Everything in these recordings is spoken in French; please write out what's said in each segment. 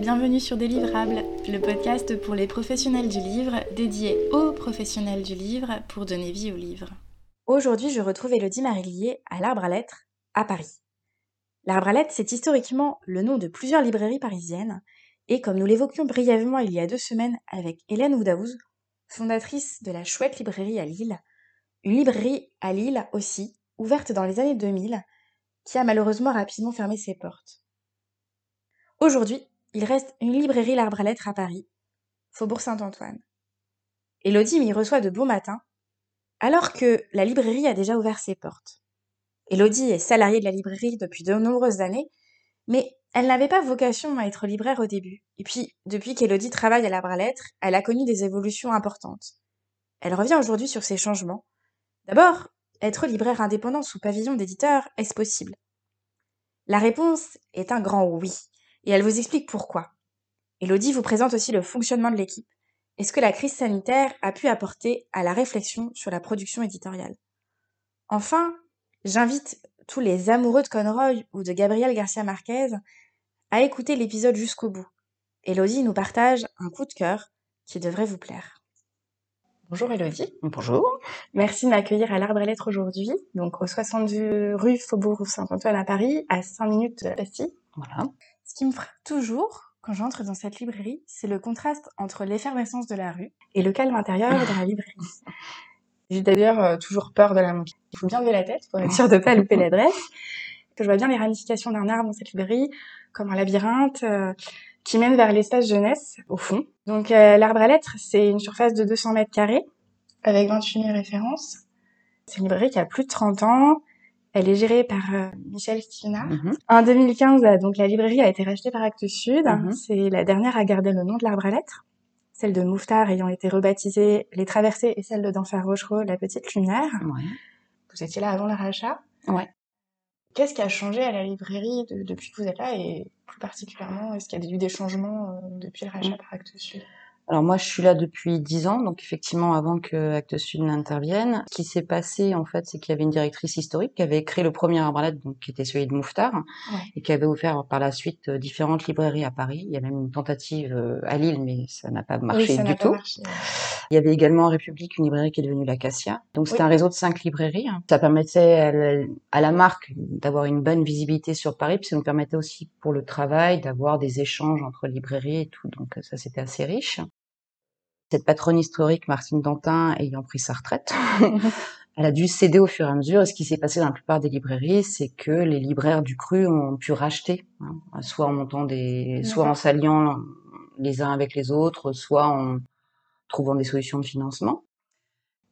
bienvenue sur Délivrables, le podcast pour les professionnels du livre, dédié aux professionnels du livre pour donner vie au livre. Aujourd'hui, je retrouve Elodie Marillier à l'Arbre à Lettres, à Paris. L'Arbre à Lettres, c'est historiquement le nom de plusieurs librairies parisiennes, et comme nous l'évoquions brièvement il y a deux semaines avec Hélène Oudaouz, fondatrice de la chouette librairie à Lille, une librairie à Lille aussi, ouverte dans les années 2000, qui a malheureusement rapidement fermé ses portes. Aujourd'hui, il reste une librairie L'Arbre à Lettres à Paris, Faubourg Saint-Antoine. Elodie m'y reçoit de bon matin, alors que la librairie a déjà ouvert ses portes. Elodie est salariée de la librairie depuis de nombreuses années, mais elle n'avait pas vocation à être libraire au début. Et puis, depuis qu'Elodie travaille à l'Arbre à Lettres, elle a connu des évolutions importantes. Elle revient aujourd'hui sur ces changements. D'abord, être libraire indépendant sous pavillon d'éditeur, est-ce possible? La réponse est un grand oui et elle vous explique pourquoi. Elodie vous présente aussi le fonctionnement de l'équipe et ce que la crise sanitaire a pu apporter à la réflexion sur la production éditoriale. Enfin, j'invite tous les amoureux de Conroy ou de Gabriel Garcia Marquez à écouter l'épisode jusqu'au bout. Elodie nous partage un coup de cœur qui devrait vous plaire. Bonjour Elodie. Bonjour. Merci de m'accueillir à l'Arbre à Lettres aujourd'hui, donc au 62 rue Faubourg Saint-Antoine à Paris, à 5 minutes de Bastille. Voilà. Ce qui me frappe toujours quand j'entre dans cette librairie, c'est le contraste entre l'effervescence de la rue et le calme intérieur de la librairie. J'ai d'ailleurs euh, toujours peur de la manquer. Il faut bien lever la tête pour être sûr de pas louper l'adresse. Je vois bien les ramifications d'un arbre dans cette librairie, comme un labyrinthe euh, qui mène vers l'espace jeunesse au fond. Donc euh, l'arbre à lettres, c'est une surface de 200 mètres carrés avec 28 000 références. C'est une librairie qui a plus de 30 ans, elle est gérée par euh, Michel Stivnard. Mhm. En 2015, euh, donc la librairie a été rachetée par Actes Sud. Mhm. C'est la dernière à garder le nom de l'arbre à lettres. Celle de Mouffetard ayant été rebaptisée Les Traversées et celle de Danfer Rochereau La Petite Lumière. Ouais. Vous étiez là avant le rachat. Ouais. Qu'est-ce qui a changé à la librairie depuis que vous êtes là et plus particulièrement, est-ce qu'il y a eu des changements euh, depuis le rachat mm. par Actes Sud? Alors moi, je suis là depuis dix ans, donc effectivement avant que Actes Sud n'intervienne. Ce qui s'est passé, en fait, c'est qu'il y avait une directrice historique qui avait créé le premier arbre donc qui était celui de Mouffetard, et qui avait ouvert par la suite euh, différentes librairies à Paris. Il y a même une tentative euh, à Lille, mais ça n'a pas marché du tout. Il y avait également en République une librairie qui est devenue l'Acacia. Donc c'était un réseau de cinq librairies. Ça permettait à la, marque d'avoir une bonne visibilité sur Paris, puis ça nous permettait aussi pour le travail d'avoir des échanges entre librairies et tout. Donc ça c'était assez riche. Cette patronne historique, Martine Dantin, ayant pris sa retraite, elle a dû céder au fur et à mesure. Et ce qui s'est passé dans la plupart des librairies, c'est que les libraires du cru ont pu racheter, hein, soit en montant des, soit en s'alliant les uns avec les autres, soit en trouvant des solutions de financement.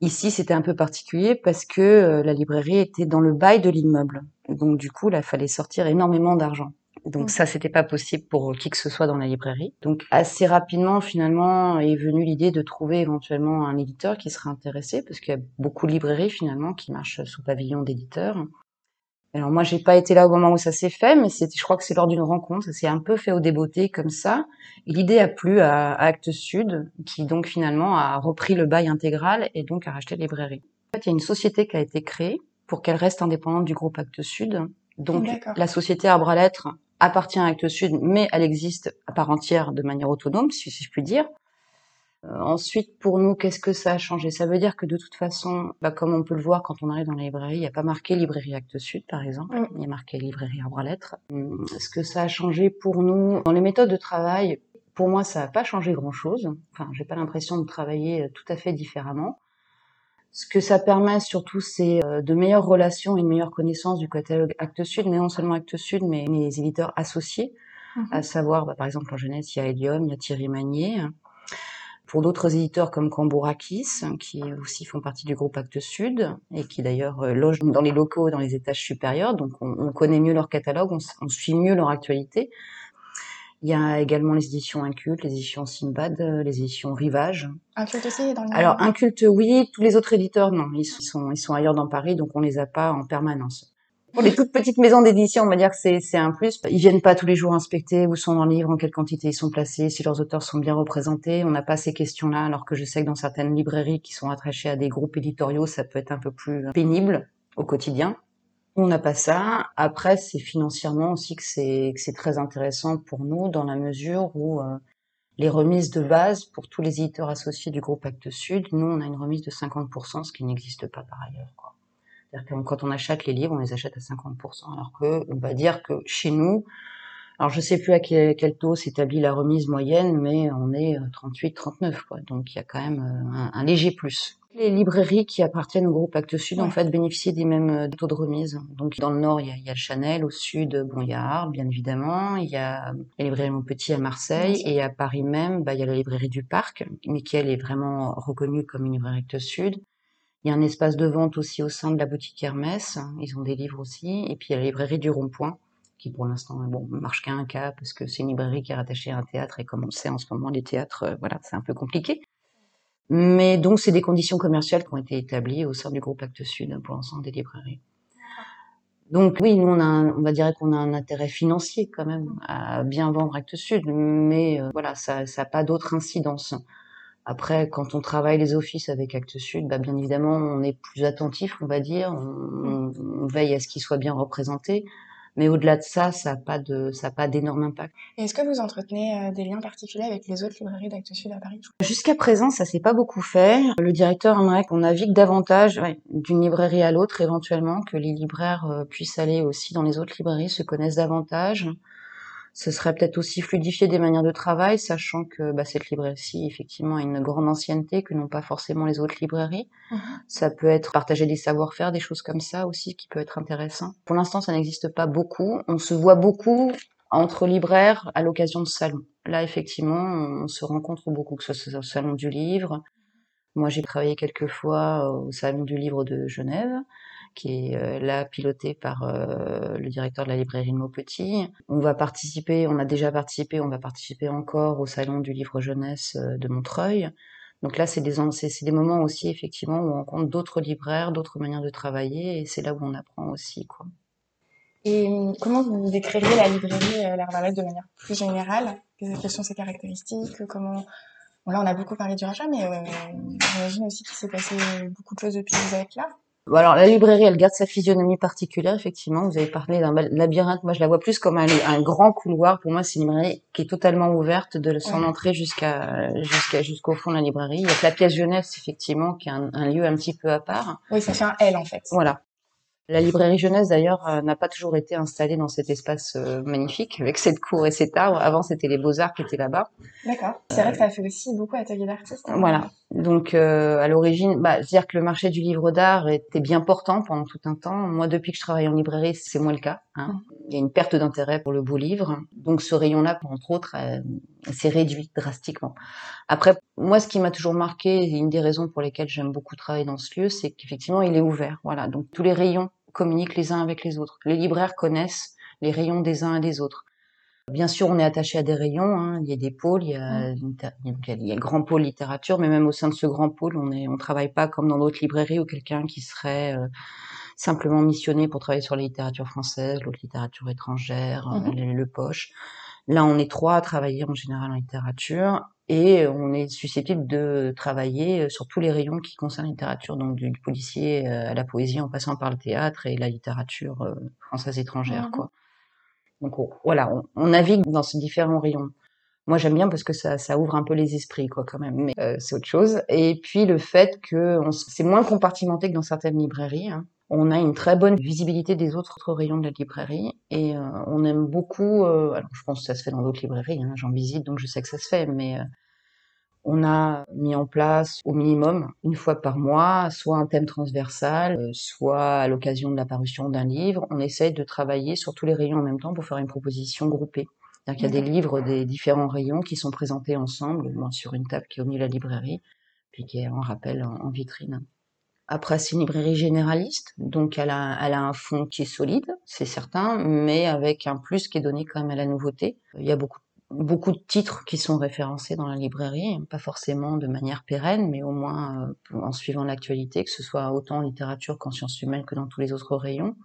Ici, c'était un peu particulier parce que euh, la librairie était dans le bail de l'immeuble. Donc, du coup, il fallait sortir énormément d'argent. Donc mmh. ça, c'était pas possible pour qui que ce soit dans la librairie. Donc assez rapidement, finalement, est venue l'idée de trouver éventuellement un éditeur qui serait intéressé, parce qu'il y a beaucoup de librairies finalement qui marchent sous pavillon d'éditeur. Alors moi, j'ai pas été là au moment où ça s'est fait, mais c'était, je crois que c'est lors d'une rencontre, ça s'est un peu fait au débeauté comme ça. Et l'idée a plu à, à Actes Sud, qui donc finalement a repris le bail intégral et donc a racheté la librairie. En fait, il y a une société qui a été créée pour qu'elle reste indépendante du groupe Actes Sud. Donc la société Arbre à Lettres appartient à Actes Sud, mais elle existe à part entière de manière autonome, si, je puis dire. Euh, ensuite, pour nous, qu'est-ce que ça a changé? Ça veut dire que de toute façon, bah, comme on peut le voir quand on arrive dans la librairie, il n'y a pas marqué librairie Actes Sud, par exemple. Mm. Il y a marqué librairie Arbre à Lettres. Hum, ce que ça a changé pour nous dans les méthodes de travail, pour moi, ça n'a pas changé grand-chose. Enfin, j'ai pas l'impression de travailler tout à fait différemment. Ce que ça permet surtout, c'est euh, de meilleures relations et une meilleure connaissance du catalogue Actes Sud, mais non seulement Actes Sud, mais les éditeurs associés, mhm. à savoir, bah, par exemple, en jeunesse, il y a Helium, il y a Thierry Magnier. Pour d'autres éditeurs comme Cambourakis, qui aussi font partie du groupe Actes Sud, et qui d'ailleurs euh, logent dans les locaux, dans les étages supérieurs, donc on, connaît mieux leur catalogue, on suit mieux leur actualité. Il y a également les éditions Inculte, les éditions Sinbad, euh, les éditions Rivage. Inculte aussi dans le Alors Inculte, oui. Tous les autres éditeurs, non. Ils sont, ils sont ailleurs dans Paris, donc on les a pas en permanence. Pour les toutes petites maisons d'édition, on va dire que c'est, c'est un plus. Ils viennent pas tous les jours inspecter où sont leurs livres, en quelle quantité ils sont placés, si leurs auteurs sont bien représentés. On n'a pas ces questions-là, alors que je sais que dans certaines librairies qui sont attachées à des groupes éditoriaux, ça peut être un peu plus pénible au quotidien. On n'a pas ça. Après, c'est financièrement aussi que c'est que c'est très intéressant pour nous dans la mesure où euh, les remises de base pour tous les éditeurs associés du groupe Actes Sud, nous on a une remise de 50%, ce qui n'existe pas par ailleurs. C'est-à-dire que quand on achète les livres, on les achète à 50%, alors que on va dire que chez nous, alors je sais plus à quel, taux s'établit la remise moyenne, mais on est 38-39 euh, quoi. Donc il y a quand même euh, un léger plus. Les librairies qui appartiennent au groupe Actes Sud, en fait, bénéficient des mêmes euh, taux de remise. Donc, dans le nord, il y, a, il y a le Chanel. Au sud, bon, il y a Arles, bien évidemment. Il y a la librairie Montpetit à Marseille. Et à Paris même, bah, il y a la librairie du Parc, mais qui, elle, est vraiment reconnue comme une librairie Actes Sud. Il y a un espace de vente aussi au sein de la boutique Hermès. Ils ont des livres aussi. Et puis, il y a la librairie du Rond-Point qui pour l'instant bon marche qu'à un cas parce que c'est une librairie qui est rattachée à un théâtre et comme on sait en ce moment les théâtres euh, voilà c'est un peu compliqué mais donc, c'est des conditions commerciales qui ont été établies au sein du groupe Actes Sud pour l'ensemble des librairies. Donc oui, nous on, a on va dire qu'on a un intérêt financier quand même à bien vendre Actes Sud, mais euh, voilà, ça n'a pas d'autre incidence. Après, quand on travaille les offices avec Actes Sud, bah, bien évidemment, on est plus attentif, on va dire, on, on veille à ce qu'ils soient bien représentés. Mais au-delà de ça, ça n'a pas de, ça pas d'énorme impact. Est-ce que vous entretenez euh, des liens particuliers avec les autres librairies d'Actes Sud à Paris Jusqu'à présent, ça s'est pas beaucoup fait. Le directeur aimerait qu'on navigue davantage d'une librairie à l'autre, éventuellement, que les libraires euh, puissent aller aussi dans les autres librairies, se connaissent davantage ce serait peut-être aussi fluidifier des manières de travail, sachant que bah, cette librairie-ci, effectivement, a une grande ancienneté que n'ont pas forcément les autres librairies. Mhm. Ça peut être partager des savoir-faire, des choses comme ça aussi, qui peut être intéressant. Pour l'instant, ça n'existe pas beaucoup. On se voit beaucoup entre libraires à l'occasion de salons. Là, effectivement, on se rencontre beaucoup, que ce soit au salon du livre. Moi, j'ai travaillé quelques fois au salon du livre de Genève qui est euh, là piloté par euh, le directeur de la librairie de Maupetit. On va participer, on a déjà participé, on va participer encore au salon du livre jeunesse euh, de Montreuil. Donc là, c'est des, moments aussi, effectivement, où on rencontre d'autres libraires, d'autres manières de travailler, et c'est là où on apprend aussi, quoi. Et comment vous décririez la librairie L'Arbalète de manière plus générale? Quelles sont ses caractéristiques? Comment bon, Là, on a beaucoup parlé du rachat, mais euh, j'imagine aussi qu'il s'est passé beaucoup de choses depuis que vous êtes là alors la librairie, elle garde sa physionomie particulière, effectivement. Vous avez parlé d'un labyrinthe. Moi, je la vois plus comme un, grand couloir. Pour moi, c'est une librairie qui est totalement ouverte de son entrée jusqu'à jusqu'à jusqu'au fond de la librairie. Il y a que la pièce jeunesse, effectivement, qui est un, un, lieu un petit peu à part. Oui, ça fait un L en fait. Voilà. La librairie jeunesse, d'ailleurs, euh, n'a pas toujours été installée dans cet espace euh, magnifique, avec cette cour et cet arbre. Avant, c'était les beaux-arts qui étaient là-bas. D'accord. C'est vrai que ça fait aussi beaucoup atelier d'artistes. Hein. Voilà. Donc, euh, à l'origine, bah, dire que le marché du livre d'art était bien portant pendant tout un temps. Moi, depuis que je travaille en librairie, c'est moins le cas. Hein. Mmh. Il y a une perte d'intérêt pour le beau livre. Donc, ce rayon-là, entre autres, s'est réduit drastiquement. Après, moi, ce qui m'a toujours marqué, une des raisons pour lesquelles j'aime beaucoup travailler dans ce lieu, c'est qu'effectivement, il est ouvert. Voilà. Donc, tous les rayons communiquent les uns avec les autres. Les libraires connaissent les rayons des uns et des autres. Bien sûr, on est attaché à des rayons. Hein. Il y a des pôles, il y a, mmh. il y a le grand pôle littérature, mais même au sein de ce grand pôle, on est, on travaille pas comme dans d'autres librairies où quelqu'un qui serait euh, simplement missionné pour travailler sur la littérature française, l'autre littérature étrangère, mmh. le, le, poche. Là, on est trois à travailler en général en littérature et on est susceptible de travailler sur tous les rayons qui concernent la littérature, donc du policier euh, à la poésie en passant par le théâtre et la littérature euh, française étrangère, mmh quoi. Donc voilà, on, navigue dans ces différents rayons. Moi j'aime bien parce que ça, ça, ouvre un peu les esprits, quoi, quand même. Mais euh, c'est autre chose. Et puis le fait que c'est moins compartimenté que dans certaines librairies. Hein on a une très bonne visibilité des autres rayons de la librairie et euh, on aime beaucoup. Euh, alors je pense que ça se fait dans d'autres librairies, hein, j'en visite donc je sais que ça se fait, mais euh, on a mis en place au minimum une fois par mois, soit un thème transversal, soit à l'occasion de la parution d'un livre, on essaye de travailler sur tous les rayons en même temps pour faire une proposition groupée. C'est-à-dire qu'il y a des livres des différents rayons qui sont présentés ensemble sur une table qui est au milieu de la librairie, puis qui est en rappel en vitrine. Après, c'est une librairie généraliste, donc elle a, elle a un fond qui est solide, c'est certain, mais avec un plus qui est donné quand même à la nouveauté. Il y a beaucoup beaucoup de titres qui sont référencés dans la librairie, pas forcément de manière pérenne, mais au moins euh, en suivant l'actualité, que ce soit autant en littérature qu'en sciences humaines que dans tous les autres rayons.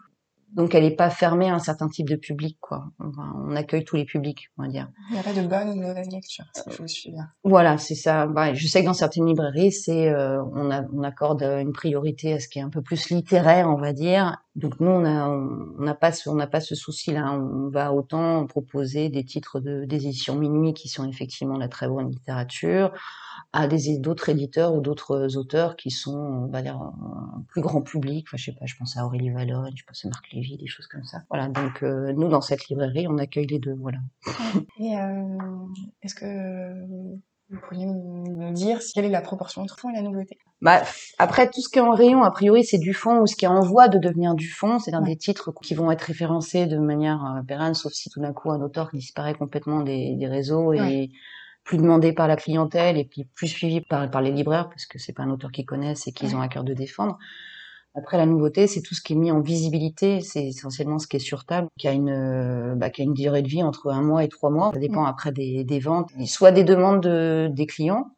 Donc elle n'est pas fermée à un certain type de public, quoi. On, accueille tous les publics, on va dire. Il n'y a pas de bonne ou de mauvaise lecture, je suis bien. Voilà, c'est ça. Bah, je sais que dans certaines librairies, c'est euh, on, a, on accorde une priorité à ce qui est un peu plus littéraire, on va dire. Donc nous, on n'a on, pas ce, on n'a pas ce souci-là. On va autant proposer des titres de d'édition minuit qui sont effectivement de la très bonne littérature à des d'autres éditeurs ou d'autres auteurs qui sont, on va dire, un plus grand public. Enfin, je sais pas, je pense à Aurélie Valogne, je pense à Marc Lévy, des choses comme ça. Voilà, donc euh, nous, dans cette librairie, on accueille les deux, voilà. Et euh, est-ce que vous pourriez me dire quelle est la proportion entre fond et la nouveauté? Bah, après, tout ce qui est en rayon, a priori, c'est du fond ou ce qui est en voie de devenir du fond, c'est-à-dire des titres qui vont être référencés de manière euh, pérenne, sauf si tout d'un coup un auteur disparaît complètement des, des réseaux et plus demandé par la clientèle et puis plus suivi par, par les libraires parce que c'est pas un auteur qu'ils connaissent et qu'ils ont à cœur de défendre. Après, la nouveauté, c'est tout ce qui est mis en visibilité. C'est essentiellement ce qui est sur table, qui a une, euh, bah, qui a une durée de vie entre un mois et trois mois. Ça dépend après des, des ventes, soit des demandes de, des clients,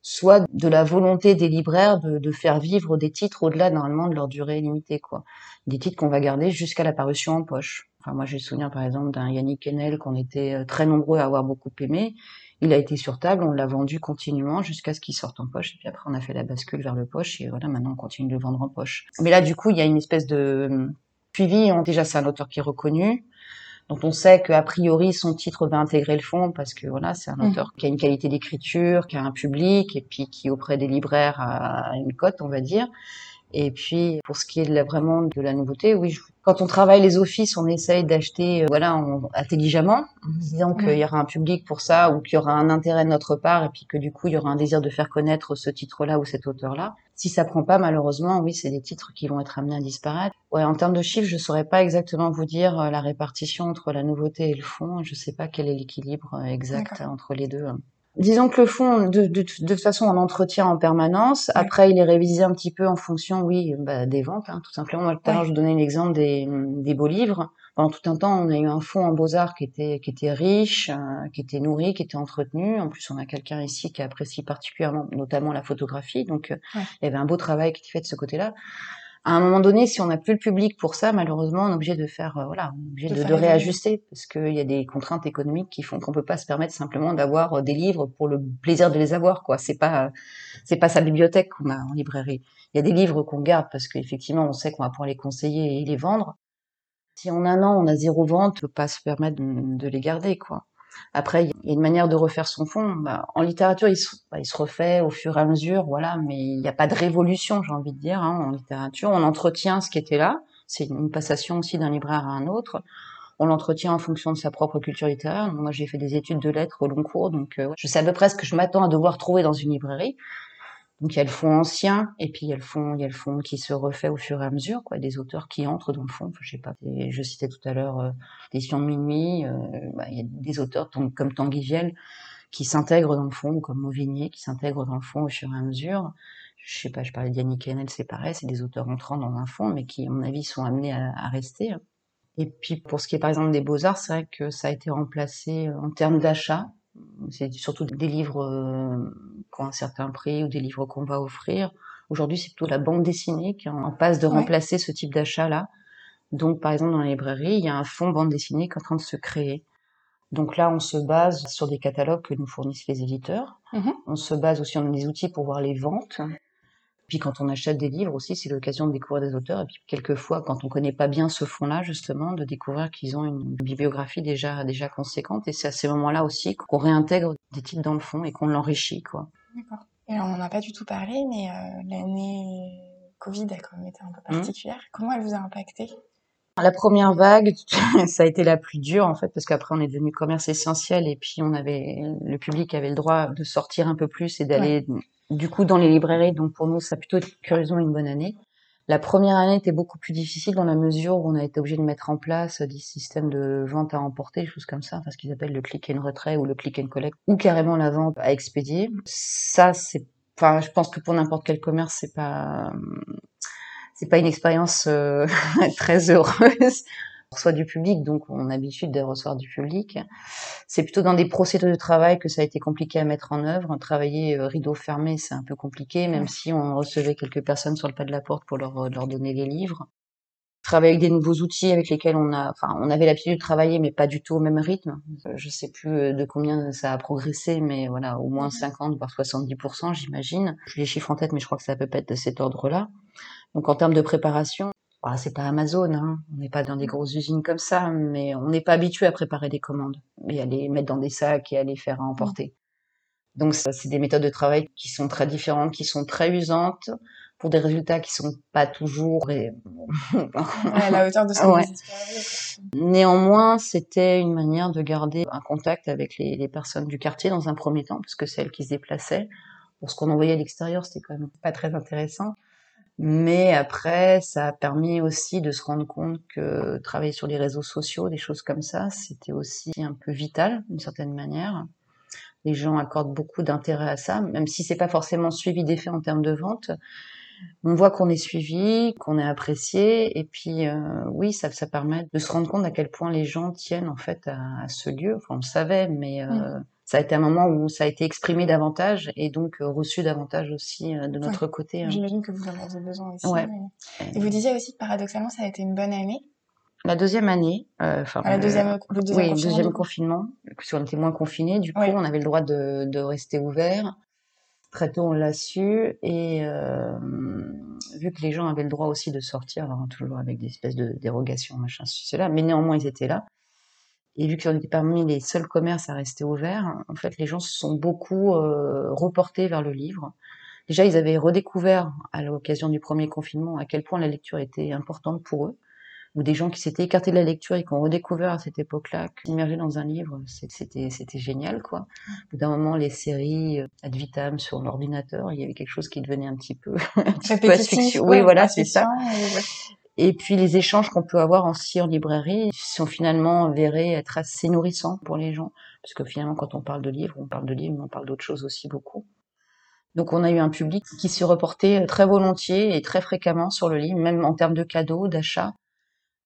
soit de la volonté des libraires de, de faire vivre des titres au-delà normalement de leur durée limitée, quoi. Des titres qu'on va garder jusqu'à la parution en poche. Enfin, moi, j'ai le souvenir, par exemple, d'un Yannick Kennel qu'on était euh, très nombreux à avoir beaucoup aimé il a été sur table, on l'a vendu continuellement jusqu'à ce qu'il sorte en poche. Et puis après, on a fait la bascule vers le poche. Et voilà, maintenant, on continue de le vendre en poche. Mais là, du coup, il y a une espèce de hum, suivi. Déjà, c'est un auteur qui est reconnu. Donc, on sait qu'a priori, son titre va intégrer le fond parce que voilà, c'est un mmh. auteur qui a une qualité d'écriture, qui a un public et puis qui, auprès des libraires, a une cote, on va dire. Et puis, pour ce qui est de la, vraiment de la nouveauté, oui, quand on travaille les offices, on essaye d'acheter, euh, voilà, intelligemment, en disant qu'il y aura un public pour ça ou qu'il y aura un intérêt de notre part et puis que du coup, il y aura un désir de faire connaître ce titre-là ou cet auteur-là. Si ça prend pas, malheureusement, oui, c'est des titres qui vont être amenés à disparaître. Ouais, en termes de chiffres, je saurais pas exactement vous dire euh, la répartition entre la nouveauté et le fond. Je sais pas quel est l'équilibre euh, exact entre les deux. Disons que le fond, de, de, de, toute façon, on entretient en permanence. Après, il est révisé un petit peu en fonction, oui, bah, des ventes, hein, tout simplement. Moi, l'heure, je donnais l'exemple des, des beaux livres. Pendant tout un temps, on a eu un fond en beaux-arts qui était, qui était riche, euh, qui était nourri, qui était entretenu. En plus, on a quelqu'un ici qui apprécie particulièrement, notamment la photographie. Donc, euh, il y avait un beau travail qui était fait de ce côté-là à un moment donné, si on n'a plus le public pour ça, malheureusement, on est obligé de faire, euh, voilà, on est obligé de, de, réajuster parce qu'il y a des contraintes économiques qui font qu'on peut pas se permettre simplement d'avoir euh, des livres pour le plaisir de les avoir, quoi. C'est pas, c'est pas sa bibliothèque qu'on a en librairie. Il y a des livres qu'on garde parce qu'effectivement, on sait qu'on va pouvoir les conseiller et les vendre. Si en un an on a zéro vente, on peut pas se permettre de, de les garder, quoi. Après, il y a une manière de refaire son fond. Bah, en littérature, il se, bah, il se, refait au fur et à mesure, voilà, mais il n'y a pas de révolution, j'ai envie de dire, hein, en littérature. On entretient ce qui était là. C'est une passation aussi d'un libraire à un autre. On l'entretient en fonction de sa propre culture littéraire. Moi, j'ai fait des études de lettres au long cours, donc euh, je sais à peu près ce que je m'attends à devoir trouver dans une librairie. Donc il y a le fond ancien et puis il y a le fond, il y a le fond qui se refait au fond et à mesure, quoi, des auteurs qui entrent dans le fond. Je sais pas. je citais tout à l'heure euh, l'édition de minuit. Euh, bah, il y a des auteurs comme Tanguy Viel qui s'intègrent dans le fond, comme Mauvigné qui s'intègrent dans le fond au fur et à mesure. Je sais pas, je parlais d'Yannick Kennel, c'est pareil, c'est des auteurs entrant dans un fond, mais qui, à mon avis, sont amenés à, à rester. Et puis pour ce qui est par exemple des beaux-arts, c'est vrai que ça a été remplacé euh, en termes d'achat c'est surtout des livres euh, qui ont un certain prix ou des livres qu'on va offrir. Aujourd'hui, c'est plutôt la bande dessinée qui est en passe de remplacer ce type d'achat-là. Donc, par exemple, dans la librairie, il y a un fonds bande dessinée qui est en train de se créer. Donc là, on se base sur des catalogues que nous fournissent les éditeurs. Mm-hmm. On se base aussi sur des outils pour voir les ventes. Puis quand on achète des livres aussi, c'est l'occasion de découvrir des auteurs. Et puis quelquefois, quand on connaît pas bien ce fond-là, justement, de découvrir qu'ils ont une bibliographie déjà déjà conséquente. Et c'est à ces moments-là aussi qu'on réintègre des titres dans le fond et qu'on l'enrichit, quoi. D'accord. Et on n'en a pas du tout parlé, mais euh, l'année Covid a quand même été un peu mmh. particulière. Comment elle vous a impacté? La première vague, ça a été la plus dure en fait, parce qu'après on est devenu commerce essentiel et puis on avait le public avait le droit de sortir un peu plus et d'aller du coup dans les librairies. Donc pour nous, ça a plutôt été curieusement une bonne année. La première année était beaucoup plus difficile dans la mesure où on a été obligé de mettre en place des systèmes de vente à emporter, des choses comme ça, enfin ce qu'ils appellent le click and retrait ou le click and collect, ou carrément la vente à expédier. Ça, c'est, enfin, je pense que pour n'importe quel commerce, c'est pas, c'est pas une expérience euh, très heureuse reçoit du public, donc on a l'habitude de recevoir du public. C'est plutôt dans des procédures de travail que ça a été compliqué à mettre en œuvre. Travailler euh, rideau fermé, c'est un peu compliqué, même si on recevait quelques personnes sur le pas de la porte pour leur, leur donner les livres. travailler avec des nouveaux outils avec lesquels on a, enfin, on avait l'habitude de travailler, mais pas du tout au même rythme. Je sais plus de combien ça a progressé, mais voilà, au moins 50 voire 70%, j'imagine. J'ai les chiffres en tête, mais je crois que ça peut pas être de cet ordre-là. Donc en termes de préparation, bah, c'est pas Amazon, hein. on n'est pas dans des grosses usines comme ça, mais on n'est pas habitué à préparer des commandes et à les mettre dans des sacs et à les faire à emporter. Donc c'est des méthodes de travail qui sont très différentes, qui sont très usantes pour des résultats qui sont pas toujours à la hauteur de ce qu'on ouais. Néanmoins, c'était une manière de garder un contact avec les, les, personnes du quartier dans un premier temps, parce que c'est elles qui se déplaçaient. Pour ce qu'on envoyait à l'extérieur, c'était quand même pas très intéressant. Mais après, ça a permis aussi de se rendre compte que travailler sur les réseaux sociaux, des choses comme ça, c'était aussi un peu vital d'une certaine manière. Les gens accordent beaucoup d'intérêt à ça, même si c'est pas forcément suivi d'effet en termes de vente. On voit qu'on est suivi, qu'on est apprécié, et puis euh, oui, ça, ça permet de se rendre compte à quel point les gens tiennent en fait à, ce lieu. Enfin, on le savait, mais euh, ça a été un moment où ça a été exprimé davantage et donc euh, reçu davantage aussi euh, de notre côté. Hein. J'imagine que vous en avez besoin aussi. Et vous disiez aussi que paradoxalement, ça a été une bonne année. La deuxième année, euh, enfin, la deuxième, le deuxième oui, confinement, deuxième confinement, parce on était moins confinés, du coup, on avait le droit de, de rester ouvert. Très tôt, on l'a su, et euh, vu que les gens avaient le droit aussi de sortir, alors toujours avec des espèces de dérogations, machin, cela, mais néanmoins ils étaient là. Et vu qu'on était parmi les seuls commerces à rester ouverts, en fait, les gens se sont beaucoup euh, reportés vers le livre. Déjà, ils avaient redécouvert à l'occasion du premier confinement à quel point la lecture était importante pour eux, ou des gens qui s'étaient écartés de la lecture et qui ont redécouvert à cette époque-là qu'immerger dans un livre, c'était c'était génial, quoi. Au bout d'un moment, les séries euh, ad vitam sur l'ordinateur, il y avait quelque chose qui devenait un petit peu, un petit peu Oui, voilà, c'est ça. Et puis les échanges qu'on peut avoir aussi en librairie sont finalement avérés être assez nourrissants pour les gens, parce que finalement quand on parle de livres, on parle de livres, mais on parle d'autres choses aussi beaucoup. Donc on a eu un public qui s'est reporté très volontiers et très fréquemment sur le livre, même en termes de cadeaux, d'achats.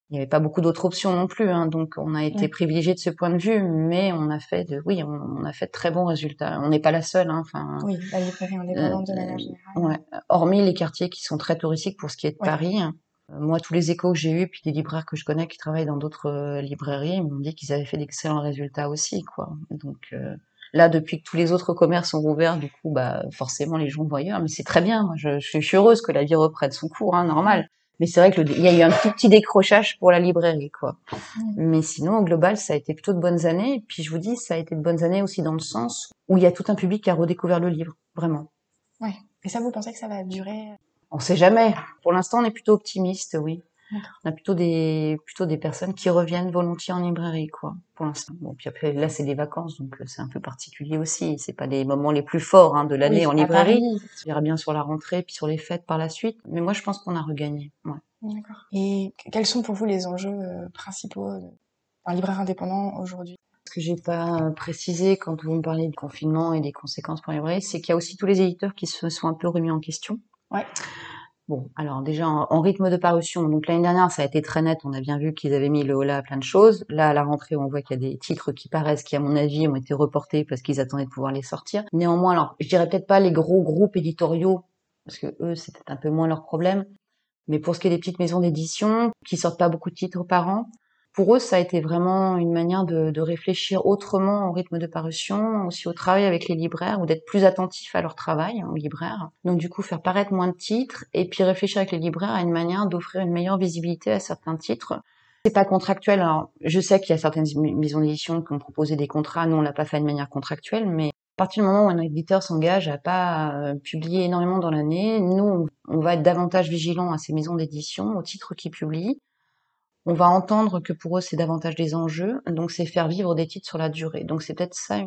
Il n'y avait pas beaucoup d'autres options non plus, hein, donc on a été privilégié de ce point de vue, mais on a fait de, oui, on, a fait de très bons résultats. On n'est pas la seule, hein, enfin. oui, la librairie indépendante de manière euh, générale. Ouais. Hormis les quartiers qui sont très touristiques pour ce qui est de Paris, euh, moi, tous les échos que j'ai eus, puis des libraires que je connais qui travaillent dans d'autres euh, librairies, m'ont dit qu'ils avaient fait d'excellents résultats aussi, quoi. Donc euh, là, depuis que tous les autres commerces sont ouverts, du coup, bah forcément, les gens vont ailleurs. Mais c'est très bien. Moi, je, je, suis heureuse que la vie reprenne son cours, hein, normal. Mais c'est vrai qu'il y a eu un tout petit décrochage pour la librairie, quoi. Mais sinon, au global, ça a été plutôt de bonnes années. Et puis, je vous dis, ça a été de bonnes années aussi dans le sens où il y a tout un public qui a redécouvert le livre, vraiment. Ouais. Et ça, vous pensez que ça va durer on sait jamais. Pour l'instant, on est plutôt optimiste, oui. On a plutôt des plutôt des personnes qui reviennent volontiers en librairie, quoi. Pour l'instant. Bon, puis après là, c'est des vacances, donc euh, c'est un peu particulier aussi. C'est pas les moments les plus forts hein, de l'année en librairie. On verra bien sur la rentrée, puis sur les fêtes par la suite. Mais moi, je pense qu'on a regagné. Ouais. D'accord. Et quels sont pour vous les enjeux euh, principaux d'un libraire indépendant aujourd'hui? Ce que j'ai pas précisé quand vous me parlez du confinement et des conséquences pour les librairies, c'est qu'il y a aussi tous les éditeurs qui se sont un peu remis en question. Ouais. Bon, alors déjà en, rythme de parution, donc l'année dernière ça a été très net, on a bien vu qu'ils avaient mis le holà à plein de choses. Là à la rentrée on voit qu'il y a des titres qui paraissent, qui à mon avis ont été reportés parce qu'ils attendaient de pouvoir les sortir. Néanmoins, alors je dirais peut-être pas les gros groupes éditoriaux, parce que eux c'était un peu moins leur problème, mais pour ce qui est des petites maisons d'édition qui sortent pas beaucoup de titres par an, pour eux, ça a été vraiment une manière de, de, réfléchir autrement au rythme de parution, aussi au travail avec les libraires, ou d'être plus attentif à leur travail, aux libraires. Donc du coup, faire paraître moins de titres, et puis réfléchir avec les libraires à une manière d'offrir une meilleure visibilité à certains titres. C'est pas contractuel. Alors, je sais qu'il y a certaines maisons d'édition qui ont proposé des contrats. Nous, on l'a pas fait de manière contractuelle, mais à partir du moment où un éditeur s'engage à pas euh, publier énormément dans l'année, nous, on va être davantage vigilants à ces maisons d'édition, aux titres qu'ils publient on va entendre que pour eux c'est davantage des enjeux, donc c'est faire vivre des titres sur la durée. Donc c'est peut-être ça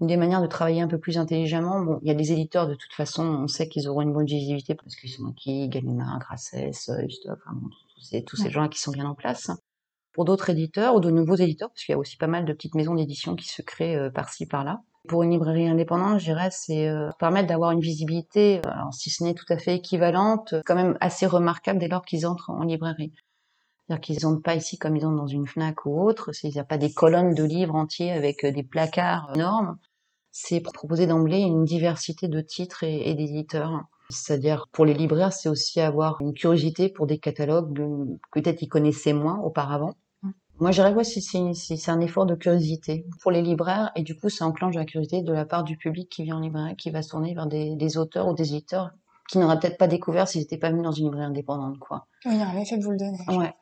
une des manières de travailler un peu plus intelligemment. Bon, il y a des éditeurs de toute façon, on sait qu'ils auront une bonne visibilité parce qu'ils sont qui, Gallimard, Grasses, Stock, enfin, tous ces, tous ces gens qui sont bien en place. Pour d'autres éditeurs ou de nouveaux éditeurs, parce qu'il y a aussi pas mal de petites maisons d'édition qui se créent euh, par-ci par-là. Pour une librairie indépendante, je dirais, c'est euh, permettre d'avoir une visibilité, euh, alors si ce n'est tout à fait équivalente, quand même assez remarquable dès lors qu'ils entrent en librairie. C'est-à-dire qu'ils n'entrent pas ici comme ils entrent dans une FNAC ou autre, il n'y a pas des colonnes de livres entiers avec euh, des placards énormes. C'est proposer d'emblée une diversité de titres et, d'éditeurs. C'est-à-dire, pour les libraires, c'est aussi avoir une curiosité pour des catalogues que peut-être ils connaissaient moins auparavant. Mmh. Moi, je dirais que c'est un effort de curiosité pour les libraires et du coup, ça enclenche la curiosité de la part du public qui vient en librairie, qui va se tourner vers des, auteurs ou des éditeurs qui n'auraient peut-être pas découvert s'ils n'étaient pas venus dans une librairie indépendante, quoi. Oui, il y a un effet de vous le donner. Ouais.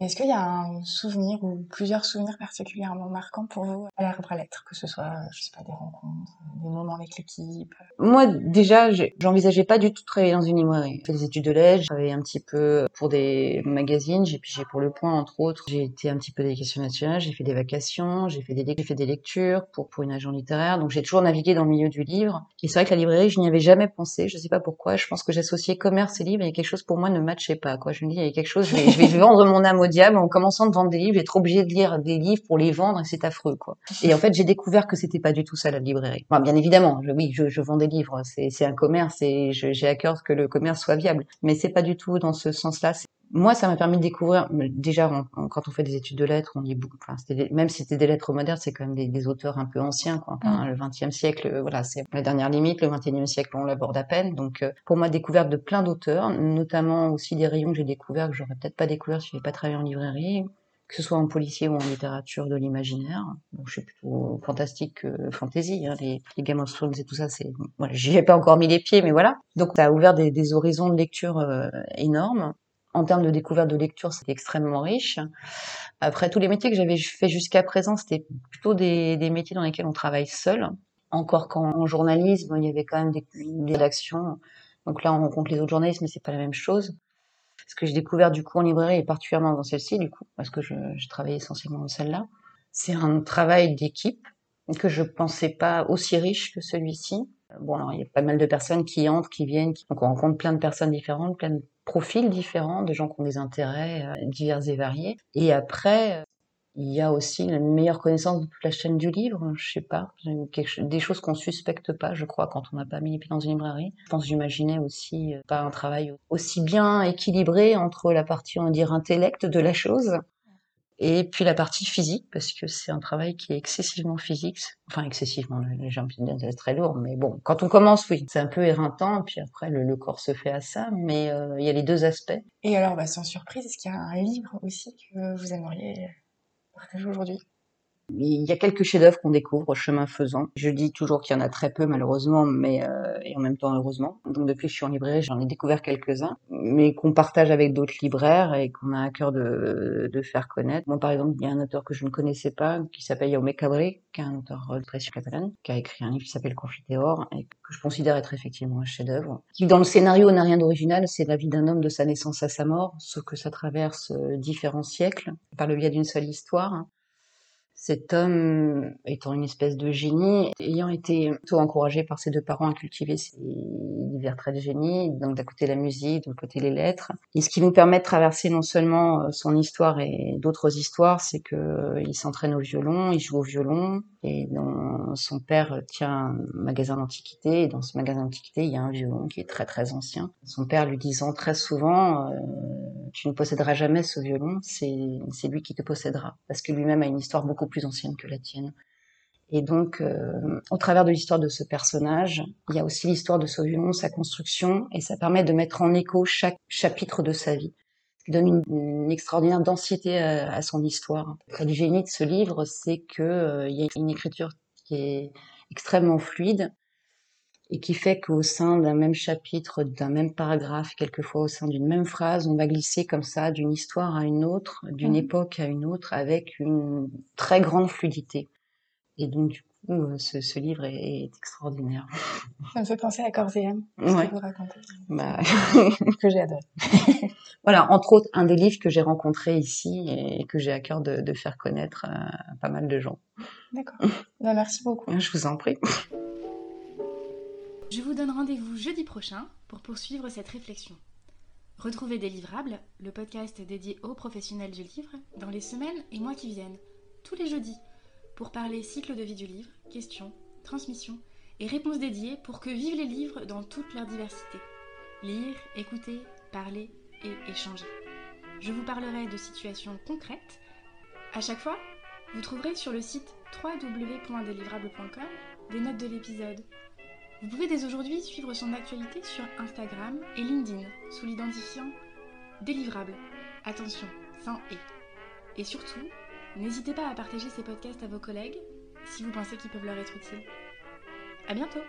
Est-ce qu'il y a un souvenir ou plusieurs souvenirs particulièrement marquants pour vous à l'arbre à lettres, que ce soit, je sais pas, des rencontres, des moments avec l'équipe? Moi, déjà, j'envisageais pas du tout de travailler dans une librairie. J'ai fait des études de lettres, j'ai travaillé un petit peu pour des magazines, j'ai j'ai pour Le Point, entre autres. J'ai été un petit peu d'éducation nationale, j'ai fait des vacations, j'ai fait des, fait des lectures pour, pour une agent littéraire. Donc, j'ai toujours navigué dans le milieu du livre. Et c'est vrai que la librairie, je n'y avais jamais pensé. Je sais pas pourquoi. Je pense que j'associais commerce et livre et quelque chose pour moi ne matchait pas, quoi. Je me dis, il y a quelque chose, je vais, je vais vendre mon âme diable en commençant de vendre des livres, être obligé de lire des livres pour les vendre et c'est affreux, quoi. Et en fait, j'ai découvert que c'était pas du tout ça la librairie. bien évidemment, oui, je, je, vends des livres, c'est un commerce et j'ai à cœur que le commerce soit viable, mais c'est pas du tout dans ce sens-là. Moi, ça m'a permis de découvrir. Déjà, quand on fait des études de lettres, on lit beaucoup. Enfin, même si c'était des lettres modernes, c'est quand même des, auteurs un peu anciens, quoi. Enfin, mm. Le XXe siècle, euh, voilà, c'est la dernière limite. Le XXIe siècle, on l'aborde à peine. Donc, euh, pour moi, découverte de plein d'auteurs, notamment aussi des rayons que j'ai découverts que j'aurais peut-être pas découvert si j'avais pas travaillé en librairie que ce soit en policier ou en littérature de l'imaginaire. Bon, je suis plutôt fantastique que fantasy, hein, les, les, Game of Thrones et tout ça, c'est, voilà, j'y ai pas encore mis les pieds, mais voilà. Donc, ça a ouvert des, des horizons de lecture euh, énormes. En termes de découverte de lecture, c'était extrêmement riche. Après, tous les métiers que j'avais fait jusqu'à présent, c'était plutôt des, métiers dans lesquels on travaille seul. Encore qu'en journalisme, il y avait quand même des, des rédactions. Donc là, on rencontre les autres journalistes, mais c'est pas la même chose. Ce que j'ai découvert du coup en librairie et particulièrement dans celle-ci, du coup, parce que je, je travaillais essentiellement dans celle-là, c'est un travail d'équipe que je pensais pas aussi riche que celui-ci. Bon, alors il y a pas mal de personnes qui entrent, qui viennent, donc on rencontre plein de personnes différentes, plein de profils différents, de gens qui ont des intérêts euh, divers et variés. Et après, il y a aussi une meilleure connaissance de toute la chaîne du livre, je sais pas, des choses qu'on suspecte pas, je crois, quand on n'a pas mis les pieds dans une librairie. Je pense j'imaginais aussi euh, pas un travail aussi bien équilibré entre la partie, on va dire, intellect de la chose et puis la partie physique, parce que c'est un travail qui est excessivement physique. Enfin, excessivement, les disent c'est très lourd, mais bon, quand on commence, oui, c'est un peu éreintant, puis après, le, corps se fait à ça, mais euh, il y a les deux aspects. Et alors, bah, sans surprise, est-ce qu'il y a un livre aussi que vous aimeriez aujourd'hui? Il y a quelques chefs-d'œuvre qu'on découvre chemin faisant. Je dis toujours qu'il y en a très peu malheureusement, mais euh, et en même temps heureusement. Donc depuis que je suis en librairie, j'en ai découvert quelques-uns, mais qu'on partage avec d'autres libraires et qu'on a à cœur de, de faire connaître. Moi par exemple, il y a un auteur que je ne connaissais pas qui s'appelle Jaume Cabré, qui est un auteur de pression catalane, qui a écrit un livre qui s'appelle Confiteor et que je considère être effectivement un chef-d'œuvre. Qui dans le scénario n'a rien d'original, c'est la vie d'un homme de sa naissance à sa mort, sauf que ça traverse euh, différents siècles par le biais d'une seule histoire. Cet homme étant une espèce de génie, ayant été plutôt encouragé par ses deux parents à cultiver ses divers traits de génie, donc d'un côté la musique, de côté les lettres. Et ce qui nous permet de traverser non seulement euh, son histoire et d'autres histoires, c'est que euh, il s'entraîne au violon, il joue au violon, et dont son père tient un magasin d'antiquité, et dans ce magasin d'antiquité, il y a un violon qui est très très ancien. Son père lui disant très souvent, euh, tu ne posséderas jamais ce violon, c'est lui qui te possédera, parce que lui-même a une histoire beaucoup plus ancienne que la tienne. Et donc, euh, au travers de l'histoire de ce personnage, il y a aussi l'histoire de ce violon, sa construction, et ça permet de mettre en écho chaque chapitre de sa vie donne une, extraordinaire densité à, son histoire. Le génie de ce livre, c'est qu'il euh, y a une écriture qui est extrêmement fluide et qui fait qu'au sein d'un même chapitre, d'un même paragraphe, quelquefois au sein d'une même phrase, on va glisser comme ça d'une histoire à une autre, d'une mmh. époque à une autre, avec une très grande fluidité. Et donc, du coup, euh, ce, ce livre est, extraordinaire. Ça me fait penser à Corséane, ce que vous racontez. Bah... que j'ai adoré. voilà, entre autres, un des livres que j'ai rencontré ici et que j'ai à cœur de, de faire connaître à pas mal de gens. D'accord. Bah, merci beaucoup. Je vous en prie. Je vous donne rendez-vous jeudi prochain pour poursuivre cette réflexion. Retrouvez des livrables, le podcast dédié aux professionnels du livre, dans les semaines et mois qui viennent, tous les jeudis, pour parler cycle de vie du livre, questions, transmission et réponses dédiées pour que vivent les livres dans toute leur diversité. Lire, écouter, parler et échanger. Je vous parlerai de situations concrètes. À chaque fois, vous trouverez sur le site www.delivrable.com des notes de l'épisode Vous pouvez dès aujourd'hui suivre son actualité sur Instagram et LinkedIn sous l'identifiant délivrable. Attention, sans et. Et surtout, n'hésitez pas à partager ces podcasts à vos collègues si vous pensez qu'ils peuvent leur être utiles. À bientôt!